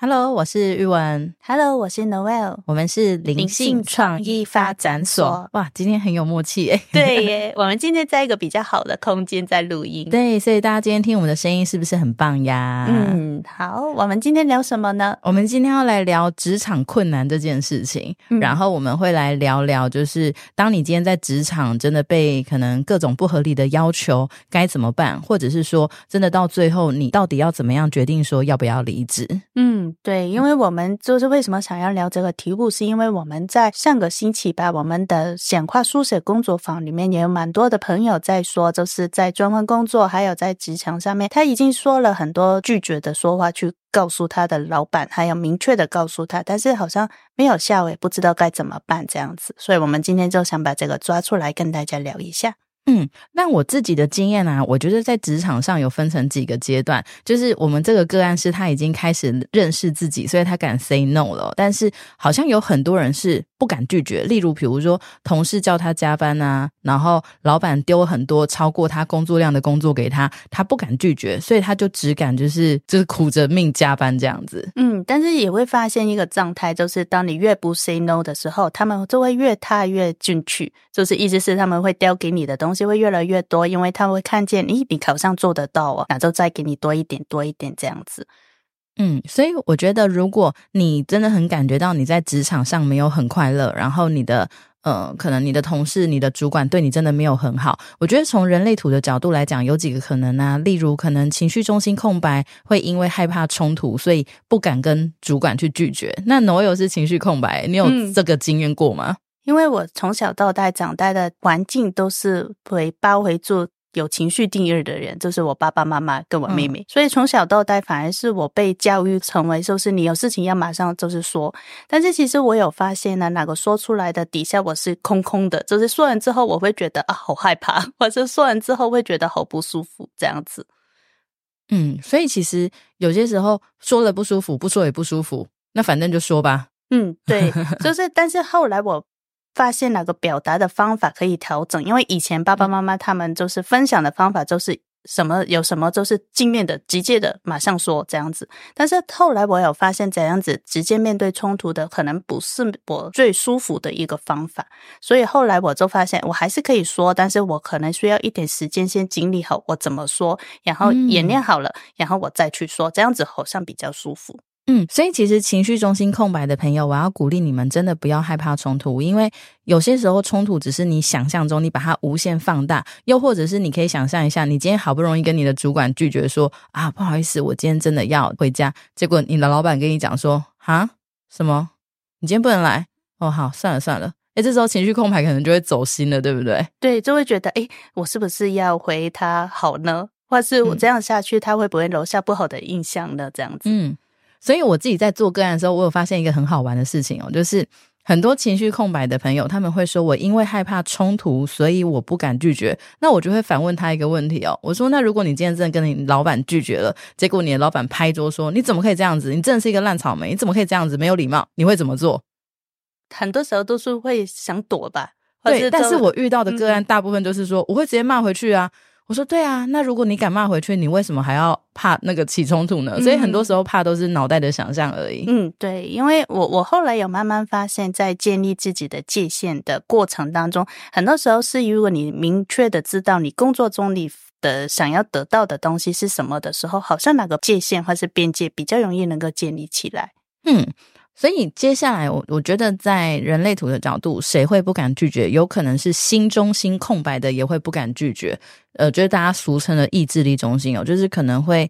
Hello，我是玉文。Hello，我是 Noel。我们是灵性创意发展所。哇，今天很有默契耶。对耶，我们今天在一个比较好的空间在录音。对，所以大家今天听我们的声音是不是很棒呀？嗯，好，我们今天聊什么呢？我们今天要来聊职场困难这件事情，嗯然后我们会来聊聊，就是当你今天在职场真的被可能各种不合理的要求，该怎么办？或者是说，真的到最后，你到底要怎么样决定说要不要离职？嗯，对，因为我们就是为什么想要聊这个题目，是因为我们在上个星期吧，我们的显化书写工作坊里面也有蛮多的朋友在说，就是在专门工作还有在职场上面，他已经说了很多拒绝的说话去。告诉他的老板，还有明确的告诉他，但是好像没有下尾，不知道该怎么办这样子，所以我们今天就想把这个抓出来跟大家聊一下。嗯，那我自己的经验啊，我觉得在职场上有分成几个阶段，就是我们这个个案是他已经开始认识自己，所以他敢 say no 了。但是好像有很多人是不敢拒绝，例如比如说同事叫他加班啊，然后老板丢很多超过他工作量的工作给他，他不敢拒绝，所以他就只敢就是就是苦着命加班这样子。嗯，但是也会发现一个状态，就是当你越不 say no 的时候，他们就会越踏越进去，就是意思是他们会叼给你的东西会越来越多，因为他会看见，咦，你好像做得到哦，那就再给你多一点，多一点这样子。嗯，所以我觉得，如果你真的很感觉到你在职场上没有很快乐，然后你的呃，可能你的同事、你的主管对你真的没有很好，我觉得从人类图的角度来讲，有几个可能啊，例如可能情绪中心空白，会因为害怕冲突，所以不敢跟主管去拒绝。那 Noel 是情绪空白，你有嗯这个经验过吗？因为我从小到大长大的环境都是会包围住有情绪定义的人，就是我爸爸妈妈跟我妹妹，所以从小到大反而是我被教育成为就是你有事情要马上就是说，但是其实我有发现呢，哪个说出来的底下我是空空的，就是说完之后我会觉得啊好害怕，或者说完之后会觉得好不舒服这样子。嗯，所以其实有些时候说了不舒服，不说也不舒服，那反正就说吧。嗯，对，就是，但是后来我发现哪个表达的方法可以调整，因为以前爸爸妈妈他们就是分享的方法就是什么有什么就是镜面的、直接的马上说这样子，但是后来我有发现这样子直接面对冲突的可能不是我最舒服的一个方法，所以后来我就发现我还是可以说，但是我可能需要一点时间先整理好我怎么说，然后演练好了，然后我再去说，这样子好像比较舒服。嗯，所以其实情绪中心空白的朋友，我要鼓励你们，真的不要害怕冲突，因为有些时候冲突只是你想象中，你把它无限放大，又或者是你可以想象一下，你今天好不容易跟你的主管拒绝说啊，不好意思，我今天真的要回家，结果你的老板跟你讲说啊，什么？你今天不能来？哦，好，算了算了。哎，这时候情绪空白可能就会走心了，对不对？对，就会觉得，哎，我是不是要回他好呢？或是我这样下去，他会不会留下不好的印象呢？这样子，嗯，所以我自己在做个案的时候，我有发现一个很好玩的事情哦，就是很多情绪空白的朋友，他们会说我因为害怕冲突，所以我不敢拒绝。那我就会反问他一个问题哦，我说那如果你今天真的跟你老板拒绝了，结果你的老板拍桌说你怎么可以这样子？你真的是一个烂草莓，你怎么可以这样子？没有礼貌，你会怎么做？很多时候都是会想躲吧。对，但是我遇到的个案大部分就是说，我会直接骂回去啊。我说对啊，那如果你敢骂回去，你为什么还要怕那个起冲突呢？所以很多时候怕都是脑袋的想象而已。嗯，对，因为我我后来有慢慢发现，在建立自己的界限的过程当中，很多时候是如果你明确的知道你工作中你的想要得到的东西是什么的时候，好像哪个界限或是边界比较容易能够建立起来。嗯，所以接下来我我觉得在人类图的角度，谁会不敢拒绝？有可能是心中心空白的也会不敢拒绝。呃，就是大家俗称的意志力中心哦，就是可能会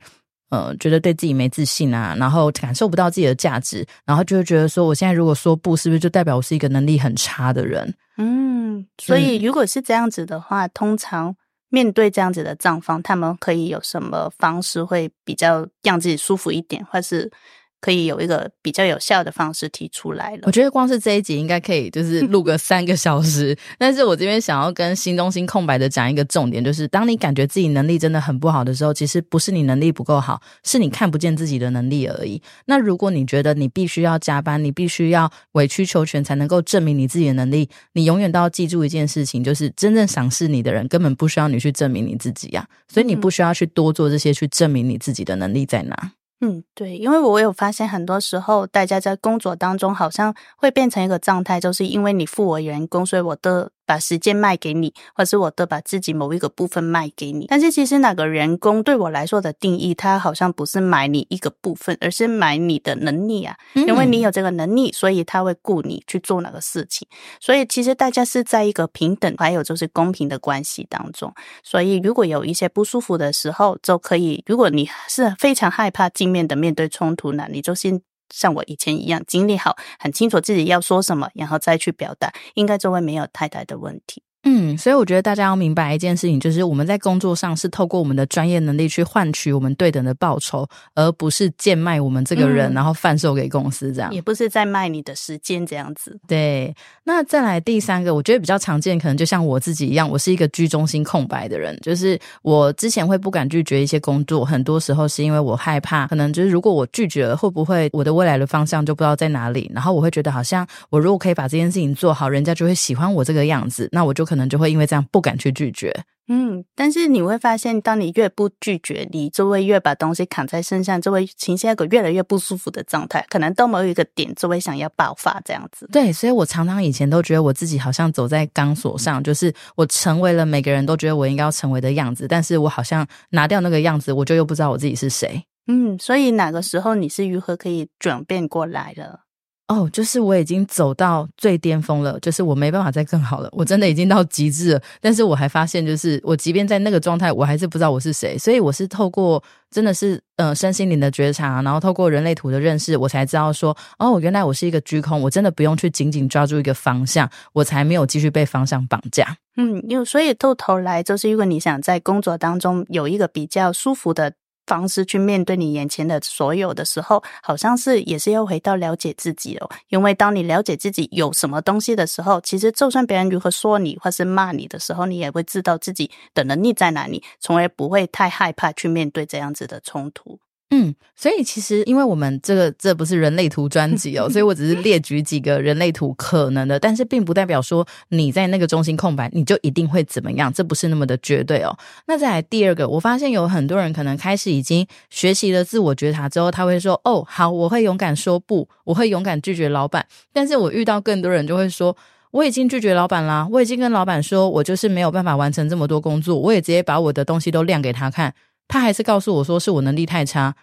呃觉得对自己没自信啊，然后感受不到自己的价值，然后就会觉得说，我现在如果说不，是不是就代表我是一个能力很差的人？嗯，所以如果是这样子的话，通常面对这样子的状况，他们可以有什么方式会比较让自己舒服一点，或是可以有一个比较有效的方式提出来了我。觉得光是这一集应该可以就是录个 三个小时，但是我这边想要跟新中心空白的讲一个重点，就是当你感觉自己能力真的很不好的时候，其实不是你能力不够好，是你看不见自己的能力而已。那如果你觉得你必须要加班，你必须要委曲求全才能够证明你自己的能力，你永远都要记住一件事情，就是真正赏识你的人根本不需要你去证明你自己呀、所以你不需要去多做这些去证明你自己的能力在哪。嗯，对，因为我有发现，很多时候大家在工作当中好像会变成一个状态，就是因为你付我员工，所以我的把时间卖给你，或是我都把自己某一个部分卖给你。但是其实那个人工对我来说的定义，它好像不是买你一个部分，而是买你的能力啊。因为你有这个能力，所以他会雇你去做那个事情。所以其实大家是在一个平等还有就是公平的关系当中。所以如果有一些不舒服的时候，就可以，如果你是非常害怕镜。面的面对冲突呢，你就先像我以前一样，经历好，很清楚自己要说什么，然后再去表达，应该就会没有太大的问题。嗯，所以我觉得大家要明白一件事情，就是我们在工作上是透过我们的专业能力去换取我们对等的报酬，而不是贱卖我们这个人，然后贩售给公司这样。也不是在卖你的时间这样子。对，那再来第三个，我觉得比较常见，可能就像我自己一样，我是一个居中心空白的人，就是我之前会不敢拒绝一些工作，很多时候是因为我害怕，可能就是如果我拒绝了，会不会我的未来的方向就不知道在哪里？然后我会觉得好像我如果可以把这件事情做好，人家就会喜欢我这个样子，那我就可能就会因为这样不敢去拒绝，嗯，但是你会发现，当你越不拒绝，你就会越把东西扛在身上，就会呈现一个越来越不舒服的状态，可能到某一个点就会想要爆发这样子。对，所以我常常以前都觉得我自己好像走在钢索上，就是我成为了每个人都觉得我应该要成为的样子，但是我好像拿掉那个样子，我就又不知道我自己是谁。嗯，所以哪个时候你是如何可以转变过来的？哦，就是我已经走到最巅峰了，就是我没办法再更好了，我真的已经到极致了。但是我还发现，就是我即便在那个状态，我还是不知道我是谁。所以我是透过真的是呃身心灵的觉察，然后透过人类图的认识，我才知道说，哦，原来我是一个居空，我真的不用去紧紧抓住一个方向，我才没有继续被方向绑架。嗯，因为所以到头来，就是如果你想在工作当中有一个比较舒服的。方式去面对你眼前的所有的时候，好像是也是要回到了解自己哦。因为当你了解自己有什么东西的时候，其实就算别人如何说你或是骂你的时候，你也会知道自己的能力在哪里，从而不会太害怕去面对这样子的冲突。嗯，所以其实因为我们这个这不是人类图专辑哦，所以我只是列举几个人类图可能的，但是并不代表说你在那个中心空白你就一定会怎么样，这不是那么的绝对哦。那再来第二个，我发现有很多人可能开始已经学习了自我觉察之后，他会说：“哦，好，我会勇敢说不，我会勇敢拒绝老板。”但是我遇到更多人就会说：“我已经拒绝老板啦，我已经跟老板说我就是没有办法完成这么多工作，我也直接把我的东西都亮给他看。”他还是告诉我说是我能力太差，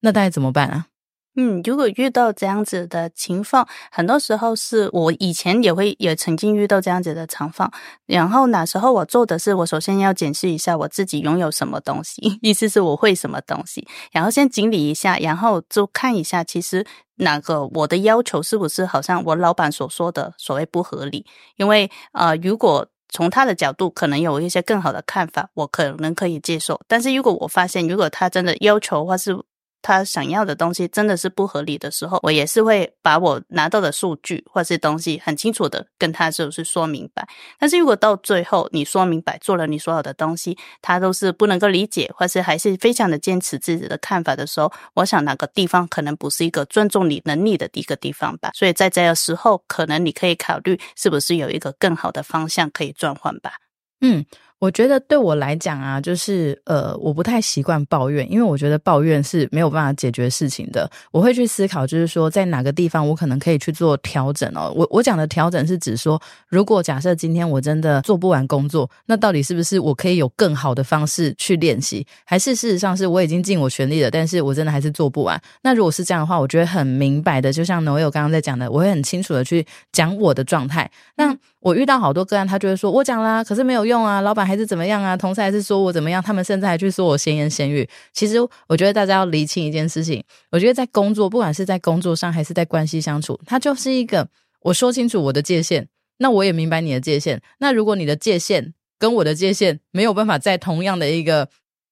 那大概怎么办啊？嗯，如果遇到这样子的情况，很多时候是我以前也会也曾经遇到这样子的情况。然后那时候我做的是，我首先要检视一下我自己拥有什么东西，意思是我会什么东西，然后先整理一下，然后就看一下，其实哪个我的要求是不是好像我老板所说的所谓不合理？因为呃，如果从他的角度，可能有一些更好的看法，我可能可以接受。但是如果我发现，如果他真的要求或是，他想要的东西真的是不合理的时候，我也是会把我拿到的数据或是东西很清楚的跟他就是说明白。但是如果到最后你说明白做了你所有的东西，他都是不能够理解，或是还是非常的坚持自己的看法的时候，我想哪个地方可能不是一个尊重你能力的一个地方吧。所以在这个时候，可能你可以考虑是不是有一个更好的方向可以转换吧。嗯。我觉得对我来讲啊，就是呃，我不太习惯抱怨，因为我觉得抱怨是没有办法解决事情的。我会去思考，就是说在哪个地方我可能可以去做调整哦。我我讲的调整是指说，如果假设今天我真的做不完工作，那到底是不是我可以有更好的方式去练习？还是事实上是我已经尽我全力了，但是我真的还是做不完？那如果是这样的话，我觉得很明白的，就像我有刚刚在讲的，我会很清楚的去讲我的状态。那我遇到好多个案，他就会说：“我讲啦，可是没有用啊，老板还是怎么样啊，同事还是说我怎么样，他们甚至还去说我闲言闲语。”其实我觉得大家要理清一件事情，我觉得在工作，不管是在工作上还是在关系相处，它就是一个我说清楚我的界限，那我也明白你的界限。那如果你的界限跟我的界限没有办法在同样的一个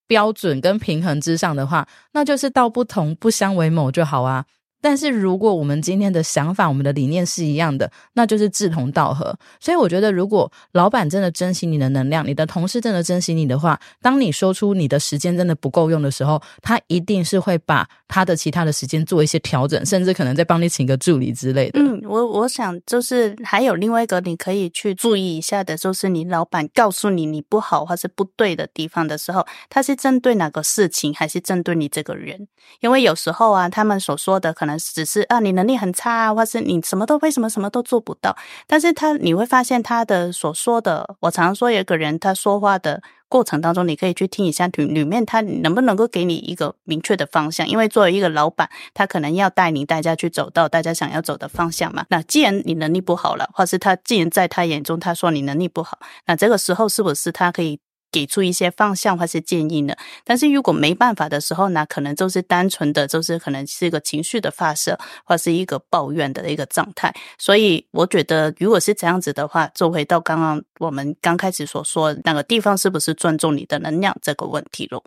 标准跟平衡之上的话，那就是道不同不相为谋就好啊。但是如果我们今天的想法、我们的理念是一样的，那就是志同道合。所以我觉得，如果老板真的珍惜你的能量，你的同事真的珍惜你的话，当你说出你的时间真的不够用的时候，他一定是会把他的其他的时间做一些调整，甚至可能再帮你请个助理之类的。嗯，我我想就是还有另外一个你可以去注意一下的，就是你老板告诉你你不好或是不对的地方的时候，他是针对哪个事情，还是针对你这个人？因为有时候啊，他们所说的可能。只是啊，你能力很差啊，或是你什么都为什么什么都做不到？但是他你会发现他的所说的，我常说有个人他说话的过程当中，你可以去听一下里里面他能不能够给你一个明确的方向？因为作为一个老板，他可能要带领大家去走到大家想要走的方向嘛。那既然你能力不好了，或是他既然在他眼中他说你能力不好，那这个时候是不是他可以？给出一些方向或是建议呢？但是如果没办法的时候呢，可能就是单纯的，就是可能是一个情绪的发射，或是一个抱怨的一个状态。所以我觉得，如果是这样子的话，就回到刚刚我们刚开始所说那个地方，是不是尊重你的能量这个问题咯？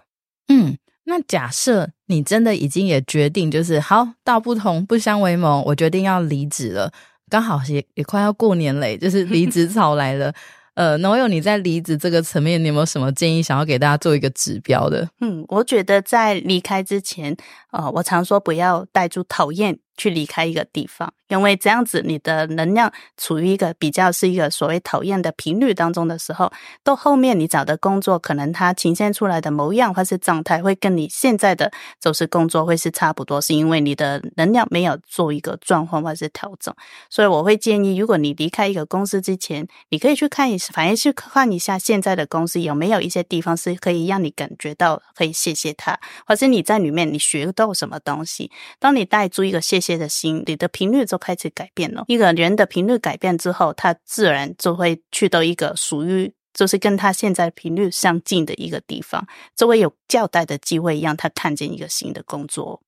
嗯，那假设你真的已经也决定，就是好道不同不相为谋，我决定要离职了，刚好也也快要过年嘞，就是离职潮来了。呃，农友，你在离职这个层面，你有没有什么建议想要给大家做一个指标的？嗯，我觉得在离开之前，呃，我常说不要带住讨厌。去离开一个地方，因为这样子你的能量处于一个比较是一个所谓讨厌的频率当中的时候，到后面你找的工作，可能它呈现出来的模样或是状态，会跟你现在的就是工作会是差不多，是因为你的能量没有做一个转换或是调整。所以我会建议，如果你离开一个公司之前，你可以去看一，反正去看一下现在的公司有没有一些地方是可以让你感觉到可以谢谢他，或是你在里面你学到什么东西。当你带出一个谢。些的心，你的频率就开始改变了。一个人的频率改变之后，他自然就会去到一个属于就是跟他现在频率相近的一个地方，就会有较大的机会，让他看见一个新的工作。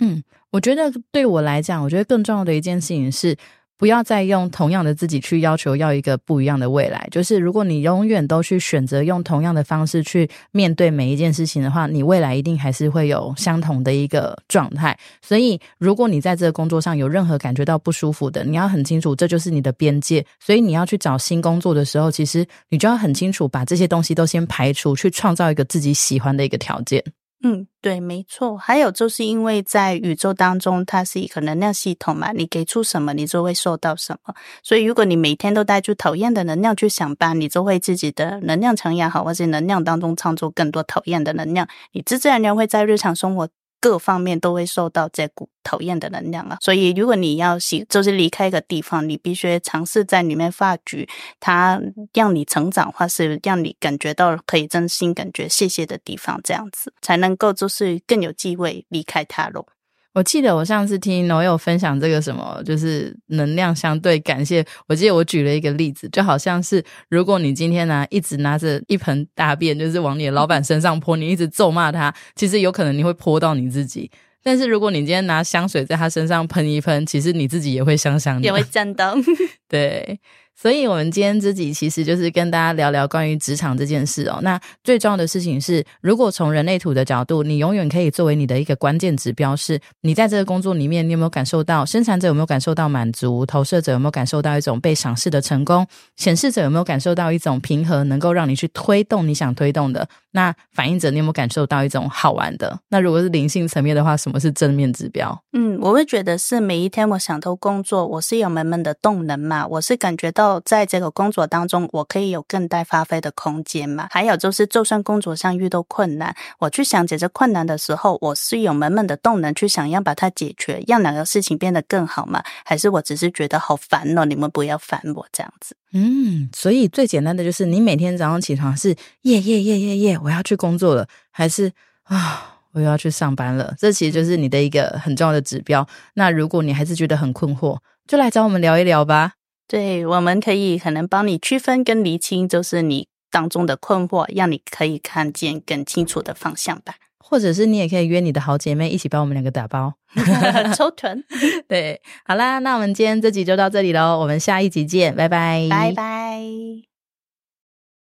嗯，我觉得对我来讲，我觉得更重要的一件事情是。不要再用同样的自己去要求要一个不一样的未来。就是如果你永远都去选择用同样的方式去面对每一件事情的话，你未来一定还是会有相同的一个状态。所以，如果你在这个工作上有任何感觉到不舒服的，你要很清楚这就是你的边界。所以，你要去找新工作的时候，其实你就要很清楚把这些东西都先排除，去创造一个自己喜欢的一个条件。嗯，对，没错。还有就是因为在宇宙当中，它是一个能量系统嘛，你给出什么，你就会受到什么。所以，如果你每天都带出讨厌的能量去想办，你就会自己的能量场也好，或是能量当中创作更多讨厌的能量，你自自然然会在日常生活。各方面都会受到这股讨厌的能量啊，所以如果你要喜，就是离开一个地方，你必须尝试在里面发掘它让你成长，或是让你感觉到可以真心感觉谢谢的地方，这样子才能够就是更有机会离开它喽。我记得我上次听农友分享这个什么，就是能量相对感谢。我记得我举了一个例子，就好像是如果你今天呢一直拿着一盆大便，就是往你的老板身上泼，你一直咒骂他，其实有可能你会泼到你自己。但是如果你今天拿香水在他身上喷一喷，其实你自己也会香香的，也会震动。对。所以，我们今天自己其实就是跟大家聊聊关于职场这件事哦。那最重要的事情是，如果从人类图的角度，你永远可以作为你的一个关键指标，是你在这个工作里面，你有没有感受到生产者有没有感受到满足，投射者有没有感受到一种被赏识的成功，显示者有没有感受到一种平和，能够让你去推动你想推动的。那反应者，你有没有感受到一种好玩的？那如果是灵性层面的话，什么是正面指标？嗯，我会觉得是每一天我想偷工作，我是有满满的动能嘛，我是感觉到在这个工作当中，我可以有更大发挥的空间嘛。还有就是，就算工作上遇到困难，我去想解决困难的时候，我是有满满的动能去想要把它解决，让两个事情变得更好嘛？还是我只是觉得好烦哦？你们不要烦我这样子。嗯，所以最简单的就是，你每天早上起床是耶耶耶耶耶，我要去工作了，还是啊，我又要去上班了？这其实就是你的一个很重要的指标。那如果你还是觉得很困惑，就来找我们聊一聊吧。对，我们可以可能帮你区分跟厘清，就是你当中的困惑，让你可以看见更清楚的方向吧。或者是你也可以约你的好姐妹一起帮我们两个打包 抽臀。对，好啦，那我们今天这集就到这里喽，我们下一集见，拜拜，拜拜。